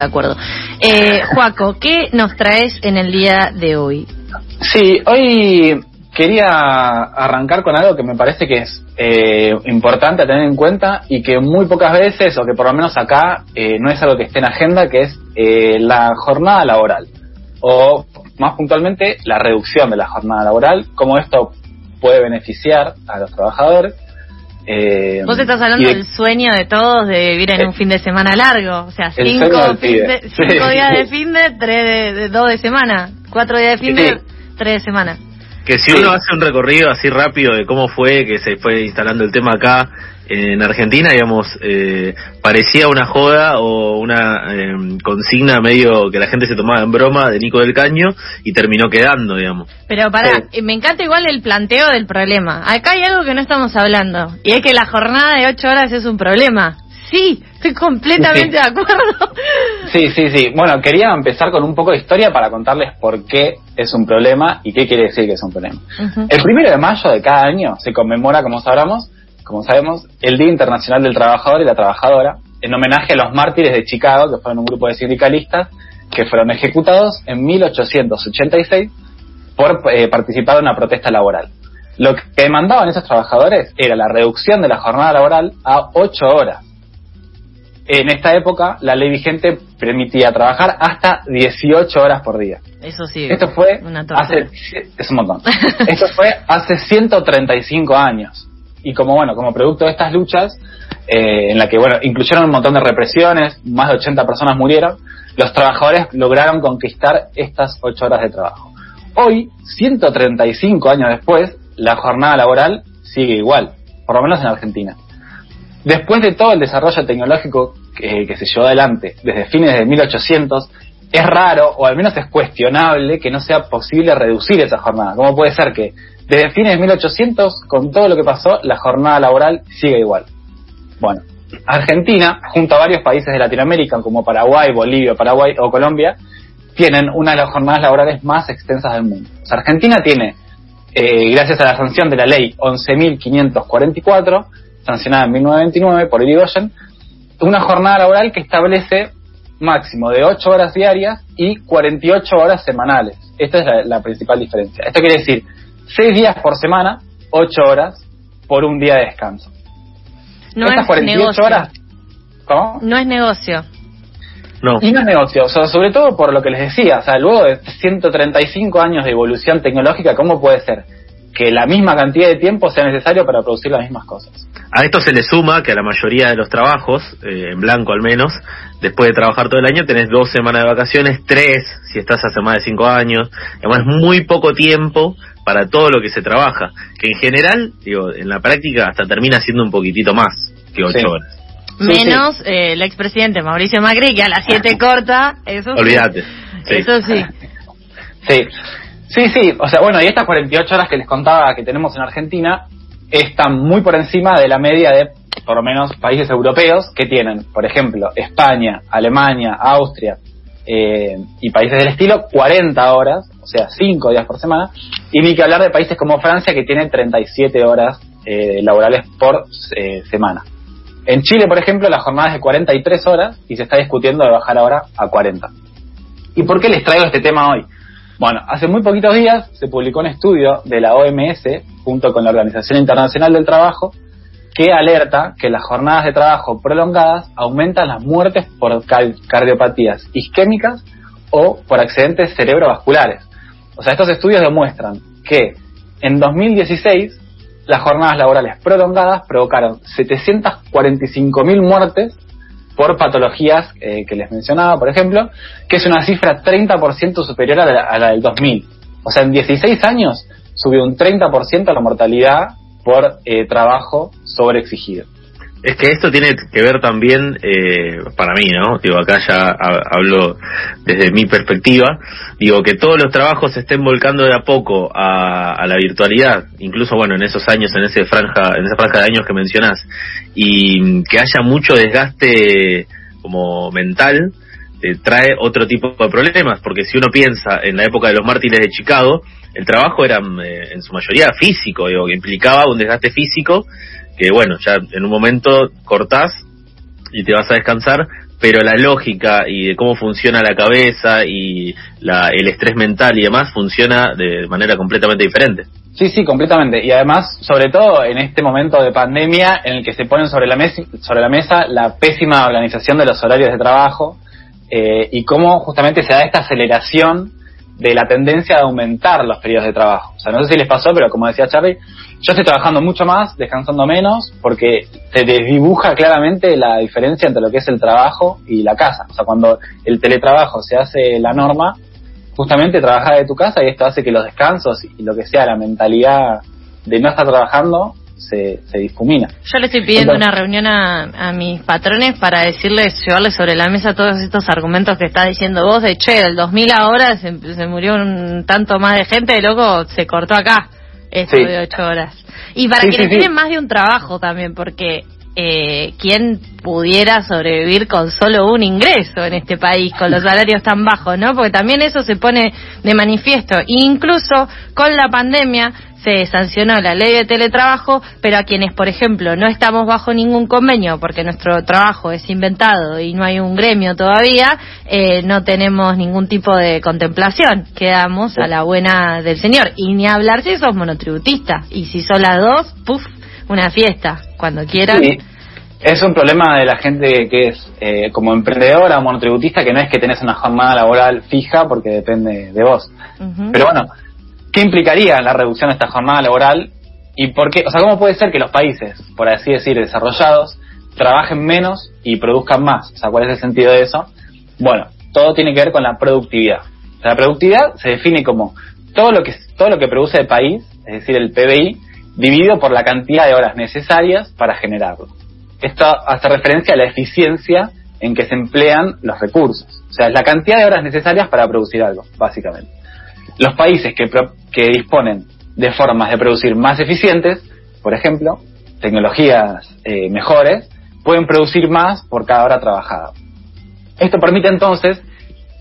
De acuerdo. Eh, Juaco, ¿qué nos traes en el día de hoy? Sí, hoy quería arrancar con algo que me parece que es eh, importante a tener en cuenta y que muy pocas veces, o que por lo menos acá, eh, no es algo que esté en agenda, que es eh, la jornada laboral. O más puntualmente, la reducción de la jornada laboral, cómo esto puede beneficiar a los trabajadores eh, Vos estás hablando del sueño de todos de vivir en un fin de semana largo, o sea, cinco, cinco días de fin de, tres de, dos de semana, cuatro días de fin de, tres de semana. Que si uno hace un recorrido así rápido de cómo fue que se fue instalando el tema acá en Argentina, digamos, eh, parecía una joda o una em, consigna medio que la gente se tomaba en broma de Nico del Caño y terminó quedando, digamos. Pero para, eh, me encanta igual el planteo del problema. Acá hay algo que no estamos hablando y es que la jornada de ocho horas es un problema. Sí, estoy completamente de acuerdo. Sí, sí, sí. Bueno, quería empezar con un poco de historia para contarles por qué es un problema y qué quiere decir que es un problema. El primero de mayo de cada año se conmemora, como sabramos, como sabemos, el Día Internacional del Trabajador y la Trabajadora, en homenaje a los mártires de Chicago, que fueron un grupo de sindicalistas que fueron ejecutados en 1886 por eh, participar en una protesta laboral. Lo que demandaban esos trabajadores era la reducción de la jornada laboral a ocho horas. En esta época, la ley vigente permitía trabajar hasta 18 horas por día. Eso sí. Esto fue hace es un montón. Esto fue hace 135 años y como bueno, como producto de estas luchas, eh, en la que bueno, incluyeron un montón de represiones, más de 80 personas murieron, los trabajadores lograron conquistar estas 8 horas de trabajo. Hoy, 135 años después, la jornada laboral sigue igual, por lo menos en Argentina. Después de todo el desarrollo tecnológico que, que se llevó adelante desde fines de 1800, es raro, o al menos es cuestionable, que no sea posible reducir esa jornada. ¿Cómo puede ser que desde fines de 1800, con todo lo que pasó, la jornada laboral sigue igual. Bueno, Argentina, junto a varios países de Latinoamérica, como Paraguay, Bolivia, Paraguay o Colombia, tienen una de las jornadas laborales más extensas del mundo. Argentina tiene, eh, gracias a la sanción de la ley 11.544, sancionada en 1929 por Irigoyen, una jornada laboral que establece máximo de 8 horas diarias y 48 horas semanales. Esta es la, la principal diferencia. Esto quiere decir seis días por semana, ocho horas por un día de descanso. No Estas es 48 negocio. horas. ¿Cómo? No es negocio. No. Y no es negocio, sobre todo por lo que les decía, o sea, luego de 135 años de evolución tecnológica, ¿cómo puede ser que la misma cantidad de tiempo sea necesario para producir las mismas cosas? A esto se le suma que a la mayoría de los trabajos, eh, en blanco al menos, después de trabajar todo el año, tenés dos semanas de vacaciones, tres si estás hace más de cinco años, además es muy poco tiempo para todo lo que se trabaja, que en general, digo, en la práctica hasta termina siendo un poquitito más que ocho horas. Menos eh, el expresidente Mauricio Macri, que a las siete corta, eso Olvídate. Eso sí. Sí. Sí, sí, o sea, bueno, y estas 48 horas que les contaba que tenemos en Argentina están muy por encima de la media de, por lo menos, países europeos que tienen, por ejemplo, España, Alemania, Austria, eh, y países del estilo 40 horas, o sea, 5 días por semana, y ni que hablar de países como Francia que tiene 37 horas eh, laborales por eh, semana. En Chile, por ejemplo, la jornada es de 43 horas y se está discutiendo de bajar ahora a 40. ¿Y por qué les traigo este tema hoy? Bueno, hace muy poquitos días se publicó un estudio de la OMS junto con la Organización Internacional del Trabajo que alerta que las jornadas de trabajo prolongadas aumentan las muertes por cardiopatías isquémicas o por accidentes cerebrovasculares. O sea, estos estudios demuestran que en 2016 las jornadas laborales prolongadas provocaron 745.000 muertes por patologías eh, que les mencionaba, por ejemplo, que es una cifra 30% superior a la, a la del 2000. O sea, en 16 años subió un 30% la mortalidad por eh, trabajo sobreexigido. Es que esto tiene que ver también, eh, para mí, ¿no? Digo, acá ya hablo desde mi perspectiva, digo, que todos los trabajos se estén volcando de a poco a, la virtualidad, incluso, bueno, en esos años, en, ese franja, en esa franja de años que mencionás, y que haya mucho desgaste como mental, eh, trae otro tipo de problemas, porque si uno piensa en la época de los mártires de Chicago, el trabajo era eh, en su mayoría físico, digo, que implicaba un desgaste físico que, bueno, ya en un momento cortás y te vas a descansar, pero la lógica y de cómo funciona la cabeza y la, el estrés mental y demás funciona de manera completamente diferente. Sí, sí, completamente. Y además, sobre todo en este momento de pandemia en el que se ponen sobre la, mesa, sobre la mesa la pésima organización de los horarios de trabajo eh, y cómo justamente se da esta aceleración de la tendencia de aumentar los periodos de trabajo. O sea, no sé si les pasó, pero como decía Charlie, yo estoy trabajando mucho más, descansando menos, porque se desdibuja claramente la diferencia entre lo que es el trabajo y la casa. O sea, cuando el teletrabajo se hace la norma, justamente trabajar de tu casa y esto hace que los descansos y lo que sea, la mentalidad de no estar trabajando, se, se difumina. Yo le estoy pidiendo una reunión a, mis patrones para decirles, llevarles sobre la mesa todos estos argumentos que está diciendo vos, de che, del 2000 ahora se, se murió un tanto más de gente, de loco, se cortó acá esto de ocho horas. Y para quienes tienen más de un trabajo también, porque eh, quién pudiera sobrevivir con solo un ingreso en este país, con los salarios tan bajos, ¿no? Porque también eso se pone de manifiesto. incluso con la pandemia se sancionó la ley de teletrabajo, pero a quienes, por ejemplo, no estamos bajo ningún convenio porque nuestro trabajo es inventado y no hay un gremio todavía, eh, no tenemos ningún tipo de contemplación. Quedamos a la buena del señor. Y ni hablar si sos monotributista. Y si son las dos, puff, una fiesta, cuando quieran. Es un problema de la gente que es eh, como emprendedora o monotributista, que no es que tenés una jornada laboral fija porque depende de vos. Pero bueno, ¿qué implicaría la reducción de esta jornada laboral? ¿Y por qué? O sea, ¿cómo puede ser que los países, por así decir, desarrollados, trabajen menos y produzcan más? O sea, ¿cuál es el sentido de eso? Bueno, todo tiene que ver con la productividad. La productividad se define como todo lo que todo lo que produce el país, es decir, el PBI, dividido por la cantidad de horas necesarias para generarlo. Esto hace referencia a la eficiencia en que se emplean los recursos. O sea, es la cantidad de horas necesarias para producir algo, básicamente. Los países que, que disponen de formas de producir más eficientes, por ejemplo, tecnologías eh, mejores, pueden producir más por cada hora trabajada. Esto permite entonces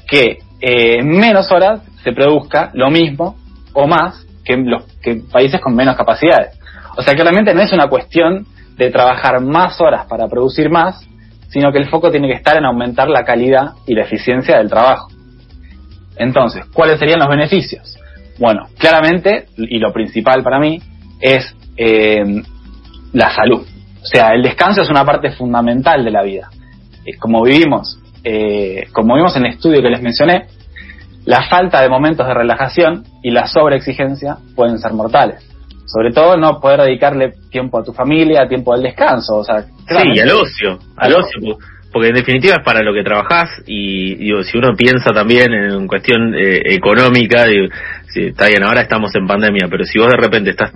que eh, en menos horas se produzca lo mismo o más que, los, que países con menos capacidades. O sea, claramente no es una cuestión de trabajar más horas para producir más, sino que el foco tiene que estar en aumentar la calidad y la eficiencia del trabajo. Entonces, ¿cuáles serían los beneficios? Bueno, claramente, y lo principal para mí, es eh, la salud. O sea, el descanso es una parte fundamental de la vida. Eh, como vivimos, eh, como vimos en el estudio que les mencioné, la falta de momentos de relajación y la sobreexigencia pueden ser mortales. Sobre todo no poder dedicarle tiempo a tu familia, tiempo al descanso. O sea, sí, al ocio, al ocio, porque en definitiva es para lo que trabajás y digo, si uno piensa también en cuestión eh, económica, si, está bien, ahora estamos en pandemia, pero si vos de repente estás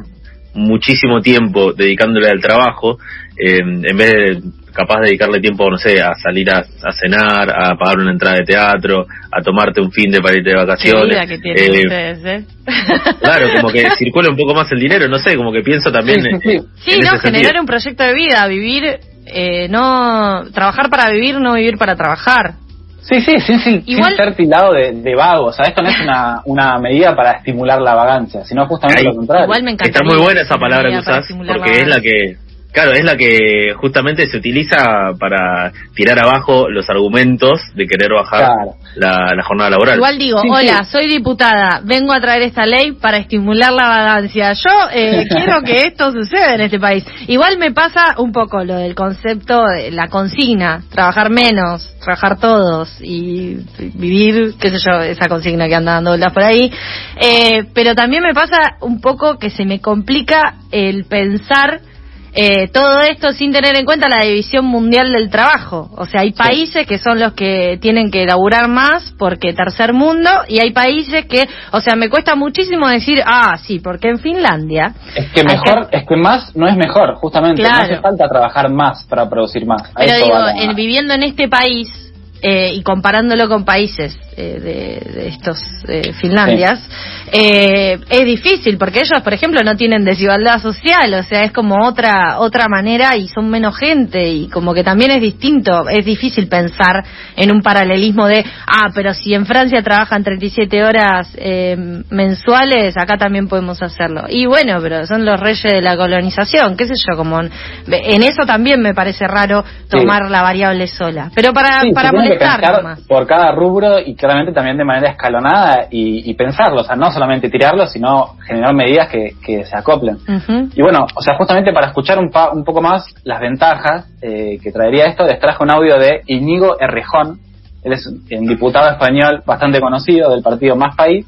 muchísimo tiempo dedicándole al trabajo, eh, en vez de capaz de dedicarle tiempo, no sé, a salir a, cenar, a pagar una entrada de teatro, a tomarte un fin de para irte de vacaciones. que eh, ustedes, ¿eh? Claro, como que circula un poco más el dinero, no sé, como que pienso también. Sí, sí, no, generar un proyecto de vida, vivir, eh, no, trabajar para vivir, no vivir para trabajar. Sí, sí, sí, sí, Igual, sin ser tildado de, de vago. O sea, esto no es una, una medida para estimular la vagancia, sino justamente lo contrario. Igual me encanta. Está muy buena esa palabra que usás, porque es la que Claro, es la que justamente se utiliza para tirar abajo los argumentos de querer bajar la, jornada laboral. Igual digo, hola, soy diputada, vengo a traer esta ley para estimular la vagancia. Yo eh, quiero que esto suceda en este país. Igual me pasa un poco lo del concepto de la consigna, trabajar menos, trabajar todos y vivir, qué sé yo, esa consigna que anda dando por ahí. Eh, pero también me pasa un poco que se me complica el pensar eh, todo esto sin tener en cuenta la división mundial del trabajo. O sea, hay países que son los que tienen que laburar más porque tercer mundo y hay países que, o sea, me cuesta muchísimo decir, ah, sí, porque en Finlandia... Es que mejor, es que más no es mejor, justamente. No hace falta trabajar más para producir más. Pero digo, viviendo en este país eh, y comparándolo con países eh, de, estos eh, Finlandias, eh, es difícil porque ellos, por ejemplo, no tienen desigualdad social, o sea, es como otra otra manera y son menos gente y como que también es distinto, es difícil pensar en un paralelismo de, ah, pero si en Francia trabajan 37 horas mensuales, acá también podemos hacerlo. Y bueno, pero son los reyes de la colonización, qué sé yo, como en eso también me parece raro tomar la variable sola. Pero para, para molestar Por cada rubro y claramente también de manera escalonada y, pensarlo, o sea, no solamente tirarlo, sino generar medidas que, se acoplen. Y bueno, o sea, justamente para escuchar un, un poco más las ventajas eh, que traería esto, les trajo un audio de Inigo Errejón, él es un diputado español bastante conocido del partido Más País,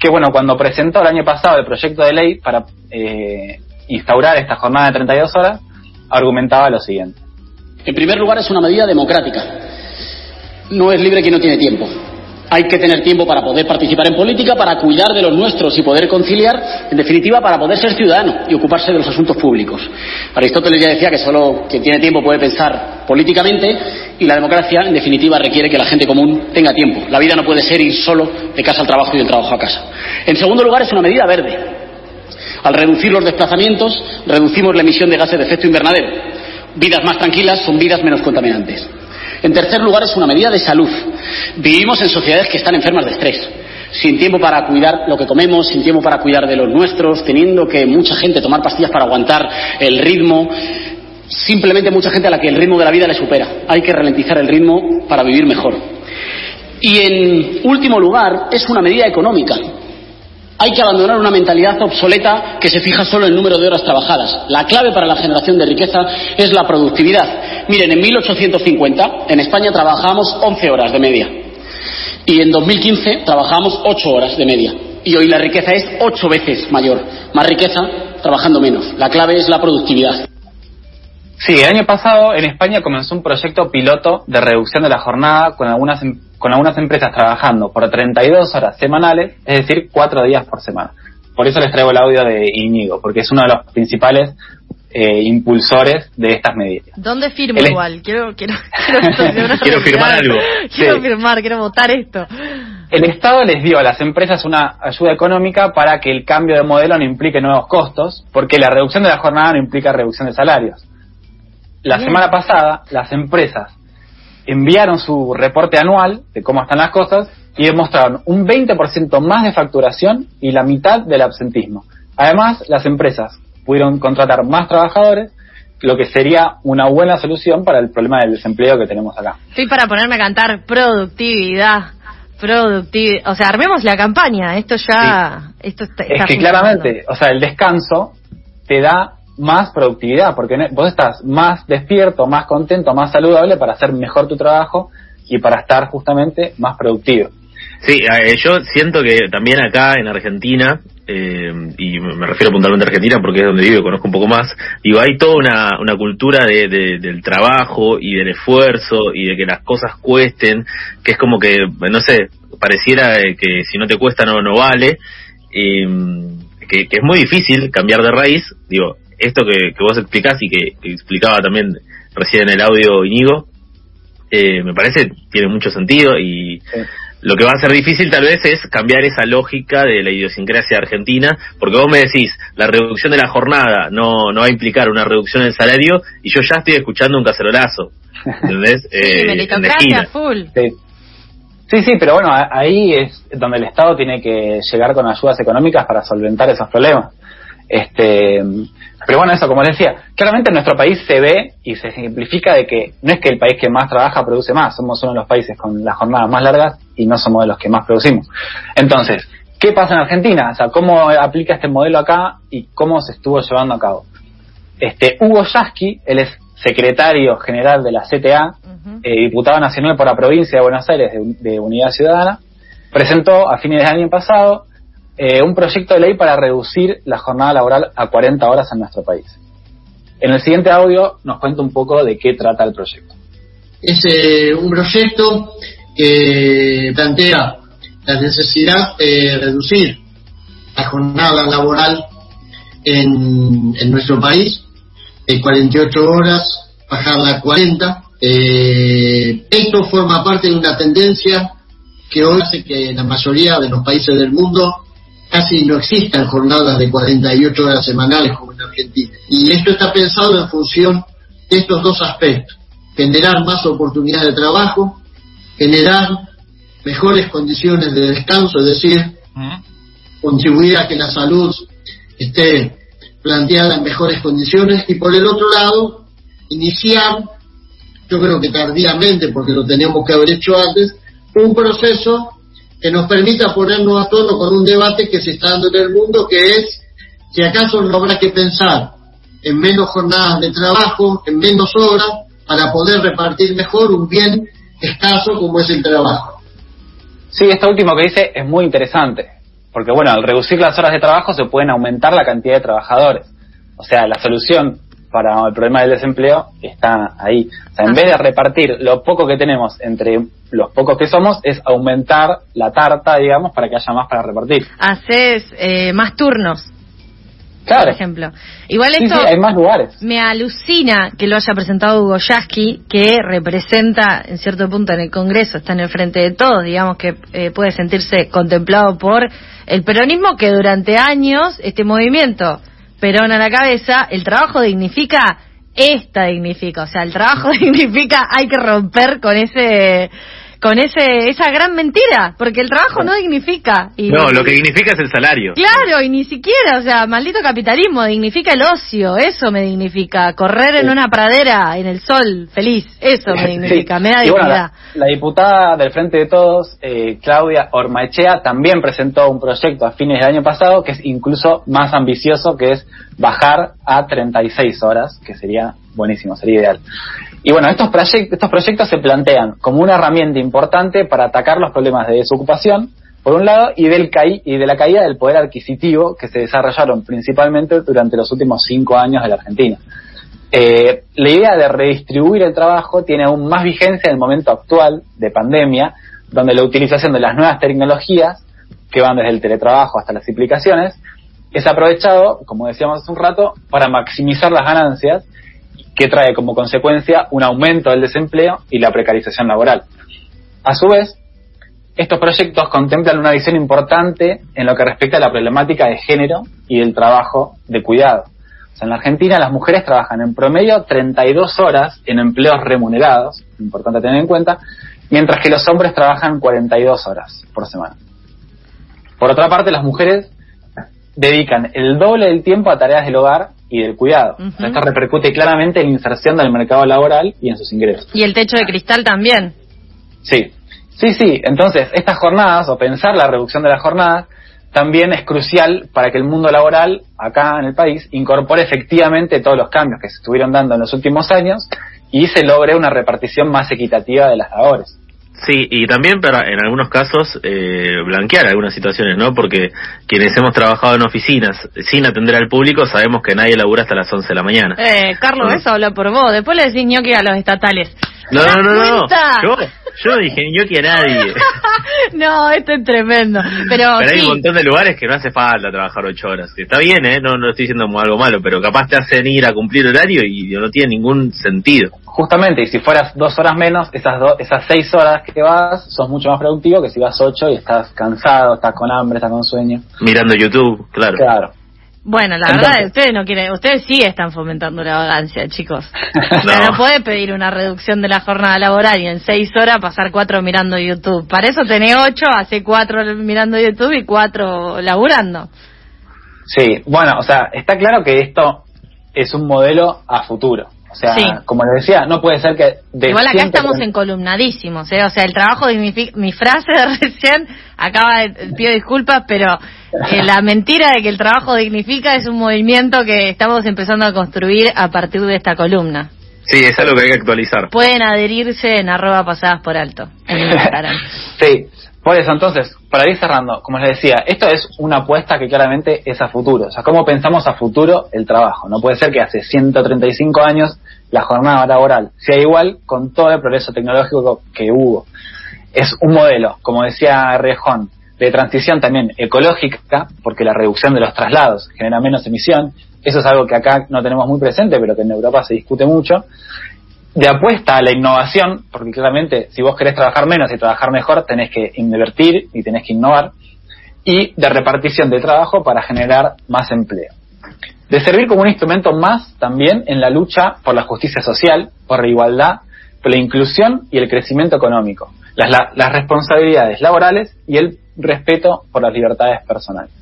que bueno, cuando presentó el año pasado el proyecto de ley para eh, instaurar esta jornada de 32 horas, argumentaba lo siguiente. En primer lugar, es una medida democrática. No es libre quien no tiene tiempo. Hay que tener tiempo para poder participar en política, para cuidar de los nuestros y poder conciliar, en definitiva, para poder ser ciudadano y ocuparse de los asuntos públicos. Aristóteles ya decía que solo quien tiene tiempo puede pensar políticamente y la democracia, en definitiva, requiere que la gente común tenga tiempo. La vida no puede ser ir solo de casa al trabajo y del trabajo a casa. En segundo lugar, es una medida verde. Al reducir los desplazamientos, reducimos la emisión de gases de efecto invernadero vidas más tranquilas son vidas menos contaminantes. En tercer lugar, es una medida de salud. Vivimos en sociedades que están enfermas de estrés, sin tiempo para cuidar lo que comemos, sin tiempo para cuidar de los nuestros, teniendo que mucha gente tomar pastillas para aguantar el ritmo, simplemente mucha gente a la que el ritmo de la vida le supera. Hay que ralentizar el ritmo para vivir mejor. Y en último lugar, es una medida económica. Hay que abandonar una mentalidad obsoleta que se fija solo en el número de horas trabajadas. La clave para la generación de riqueza es la productividad. Miren, en 1850 en España trabajábamos 11 horas de media y en 2015 trabajábamos 8 horas de media. Y hoy la riqueza es 8 veces mayor. Más riqueza trabajando menos. La clave es la productividad. Sí, el año pasado en España comenzó un proyecto piloto de reducción de la jornada con algunas em- con algunas empresas trabajando por 32 horas semanales, es decir, cuatro días por semana. Por eso les traigo el audio de Íñigo, porque es uno de los principales eh, impulsores de estas medidas. ¿Dónde firmo igual? Quiero, quiero, quiero, firmar algo. Quiero firmar, quiero votar esto. El Estado les dio a las empresas una ayuda económica para que el cambio de modelo no implique nuevos costos, porque la reducción de la jornada no implica reducción de salarios. La semana pasada, las empresas enviaron su reporte anual de cómo están las cosas y demostraron un 20% más de facturación y la mitad del absentismo. Además, las empresas pudieron contratar más trabajadores, lo que sería una buena solución para el problema del desempleo que tenemos acá. Estoy para ponerme a cantar productividad. Productividad, o sea, armemos la campaña, esto ya, esto está, Es que claramente, o sea, el descanso te da más productividad, porque vos estás más despierto, más contento, más saludable para hacer mejor tu trabajo y para estar justamente más productivo. Sí, eh, yo siento que también acá en Argentina, eh, y me refiero puntualmente a Argentina porque es donde vivo y conozco un poco más, digo, hay toda una, una cultura de, del trabajo y del esfuerzo y de que las cosas cuesten, que es como que, no sé, pareciera que si no te cuesta no, no vale, eh, que, que, es muy difícil cambiar de raíz, digo, esto que, vos explicás y que, explicaba también recién en el audio Inigo, eh, me parece tiene mucho sentido y lo que va a ser difícil tal vez es cambiar esa lógica de la idiosincrasia argentina, porque vos me decís, la reducción de la jornada no, no va a implicar una reducción del salario y yo ya estoy escuchando un cacerolazo. ¿Entendés? sí, eh, full. Sí, sí, pero bueno, ahí es donde el Estado tiene que llegar con ayudas económicas para solventar esos problemas. Este, pero bueno, eso, como les decía, claramente en nuestro país se ve y se simplifica de que no es que el país que más trabaja produce más, somos uno de los países con las jornadas más largas y no somos de los que más producimos. Entonces, ¿qué pasa en Argentina? O sea, ¿cómo aplica este modelo acá y cómo se estuvo llevando a cabo? Este, Hugo Yasky, él es secretario general de la CTA, eh, diputado nacional por la provincia de Buenos Aires de Unidad Ciudadana, presentó a fines del año pasado eh, un proyecto de ley para reducir la jornada laboral a 40 horas en nuestro país. En el siguiente audio nos cuenta un poco de qué trata el proyecto. Es eh, un proyecto que plantea la necesidad de reducir la jornada laboral en, en nuestro país de 48 horas, bajarla a 40. Eh, esto forma parte de una tendencia que hoy hace que la mayoría de los países del mundo casi no existan jornadas de 48 horas semanales como en Argentina. Y esto está pensado en función de estos dos aspectos. Generar más oportunidades de trabajo, generar mejores condiciones de descanso, es decir, contribuir a que la salud esté planteada en mejores condiciones y por el otro lado, iniciar, yo creo que tardíamente, porque lo teníamos que haber hecho antes, un proceso que nos permita ponernos a tono con un debate que se está dando en el mundo, que es si acaso no habrá que pensar en menos jornadas de trabajo, en menos horas, para poder repartir mejor un bien escaso como es el trabajo. Sí, esto último que dice es muy interesante, porque bueno, al reducir las horas de trabajo se pueden aumentar la cantidad de trabajadores. O sea, la solución para el problema del desempleo está ahí. O sea, en vez de repartir lo poco que tenemos entre los pocos que somos, es aumentar la tarta, digamos, para que haya más para repartir. Haces eh, más turnos. Claro. Por ejemplo. Igual esto hay más lugares. me alucina que lo haya presentado Hugo Yasky, que representa en cierto punto en el Congreso, está en el frente de todos, digamos que eh, puede sentirse contemplado por el peronismo que durante años este movimiento Perón a la cabeza, el trabajo dignifica, esta dignifica, o sea, el trabajo dignifica, hay que romper con ese con ese esa gran mentira, porque el trabajo no dignifica. Y, no, lo que dignifica es el salario. Claro, y ni siquiera, o sea, maldito capitalismo, dignifica el ocio, eso me dignifica. Correr en una pradera en el sol, feliz, eso me dignifica, me da dignidad. la, diputada del Frente de Todos, eh, Claudia Ormaechea, también presentó un proyecto a fines del año pasado que es incluso más ambicioso, que es bajar a 36 horas, que sería buenísimo, sería ideal. Y bueno, estos, proyectos, se plantean como una herramienta importante para atacar los problemas de desocupación, por un lado, y, del y de la caída del poder adquisitivo que se desarrollaron principalmente durante los últimos cinco años de la Argentina. Eh, la idea de redistribuir el trabajo tiene aún más vigencia en el momento actual de pandemia, donde la utilización de las nuevas tecnologías, que van desde el teletrabajo hasta las implicaciones, es aprovechado, como decíamos hace un rato, para maximizar las ganancias que trae como consecuencia un aumento del desempleo y la precarización laboral. A su vez, estos proyectos contemplan una visión importante en lo que respecta a la problemática de género y del trabajo de cuidado. en la Argentina las mujeres trabajan en promedio 32 horas en empleos remunerados, importante tener en cuenta, mientras que los hombres trabajan 42 horas por semana. Por otra parte, las mujeres dedican el doble del tiempo a tareas del hogar y del cuidado. Esto repercute claramente en la inserción del mercado laboral y en sus ingresos. Y el techo de cristal también. Sí, sí, sí. Entonces, estas jornadas, o pensar la reducción de las jornadas, también es crucial para que el mundo laboral, acá en el país, incorpore efectivamente todos los cambios que se estuvieron dando en los últimos años y se logre una repartición más equitativa de las labores. Sí, y también para en algunos casos eh, blanquear algunas situaciones, ¿no? Porque quienes hemos trabajado en oficinas sin atender al público sabemos que nadie labura hasta las 11 de la mañana. Eh, Carlos, eso habla por vos. Después le decís ñoqui a los estatales. No, no, no, no. Yo, yo no dije ñoqui a nadie. no, esto es tremendo. Pero, pero hay un montón de lugares que no hace falta trabajar ocho horas. Está bien, ¿eh? No, no estoy diciendo algo malo, pero capaz te hacen ir a cumplir horario y no tiene ningún sentido. Justamente, y si fueras dos horas menos, esas, esas seis horas que vas, sos mucho más productivo que si vas ocho y estás cansado, estás con hambre, estás con sueño. Mirando YouTube, claro. Claro. Bueno, la verdad, ustedes no quieren, ustedes sí están fomentando la vagancia, chicos. no. no puede pedir una reducción de la jornada laboral y en seis horas pasar cuatro mirando YouTube. Para eso tenés ocho, hace cuatro mirando YouTube y cuatro laburando. Sí, bueno, o sea, está claro que esto es un modelo a futuro. O sea, como les decía, no puede ser que... Igual acá estamos encolumnadísimos, ¿eh? O sea, el trabajo de mi, frase de recién, acaba de, pido disculpas, pero eh, la mentira de que el trabajo dignifica es un movimiento que estamos empezando a construir a partir de esta columna. Sí, es algo que hay que actualizar. Pueden adherirse en arroba pasadas por alto. sí, por eso, entonces, para ir cerrando, como les decía, esto es una apuesta que claramente es a futuro. O sea, ¿cómo pensamos a futuro el trabajo? No puede ser que hace 135 años la jornada laboral sea igual con todo el progreso tecnológico que hubo. Es un modelo, como decía Rejón, de transición también ecológica, porque la reducción de los traslados genera menos emisión. Eso es algo que acá no tenemos muy presente, pero que en Europa se discute mucho. De apuesta a la innovación, porque claramente si vos querés trabajar menos y trabajar mejor, tenés que invertir y tenés que innovar, y de repartición de trabajo para generar más empleo. De servir como un instrumento más también en la lucha por la justicia social, por la igualdad, por la inclusión y el crecimiento económico, las, las responsabilidades laborales y el respeto por las libertades personales.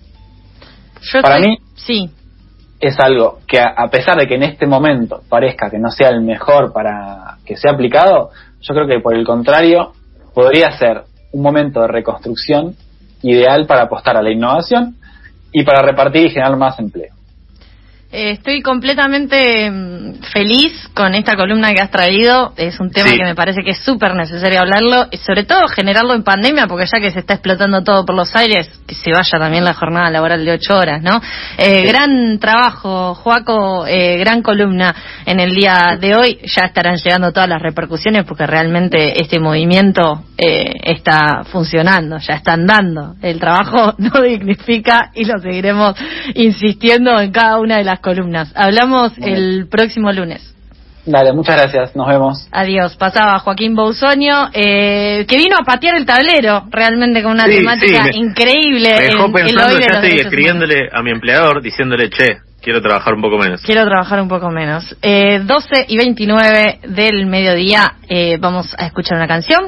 para mí, sí es algo que a, pesar de que en este momento parezca que no sea el mejor para que sea aplicado, yo creo que por el contrario podría ser un momento de reconstrucción ideal para apostar a la innovación y para repartir y generar más empleo. Eh, estoy completamente mm, feliz con esta columna que has traído. Es un tema que me parece que es súper necesario hablarlo y sobre todo generarlo en pandemia porque ya que se está explotando todo por los aires, que se vaya también la jornada laboral de ocho horas, ¿no? Eh, gran trabajo, Joaco, eh, gran columna en el día de hoy. Ya estarán llegando todas las repercusiones porque realmente este movimiento está funcionando, ya están dando. El trabajo no dignifica y lo seguiremos insistiendo en cada una de las columnas. Hablamos el próximo lunes. Dale, muchas gracias, nos vemos. Adiós. Pasaba Joaquín Bousoño, eh, que vino a patear el tablero, realmente con una temática increíble. Me dejó pensando, ya estoy escribiéndole a mi empleador, diciéndole, che, quiero trabajar un poco menos. Quiero trabajar un poco menos. Eh, 12 y 29 del mediodía, eh, vamos a escuchar una canción.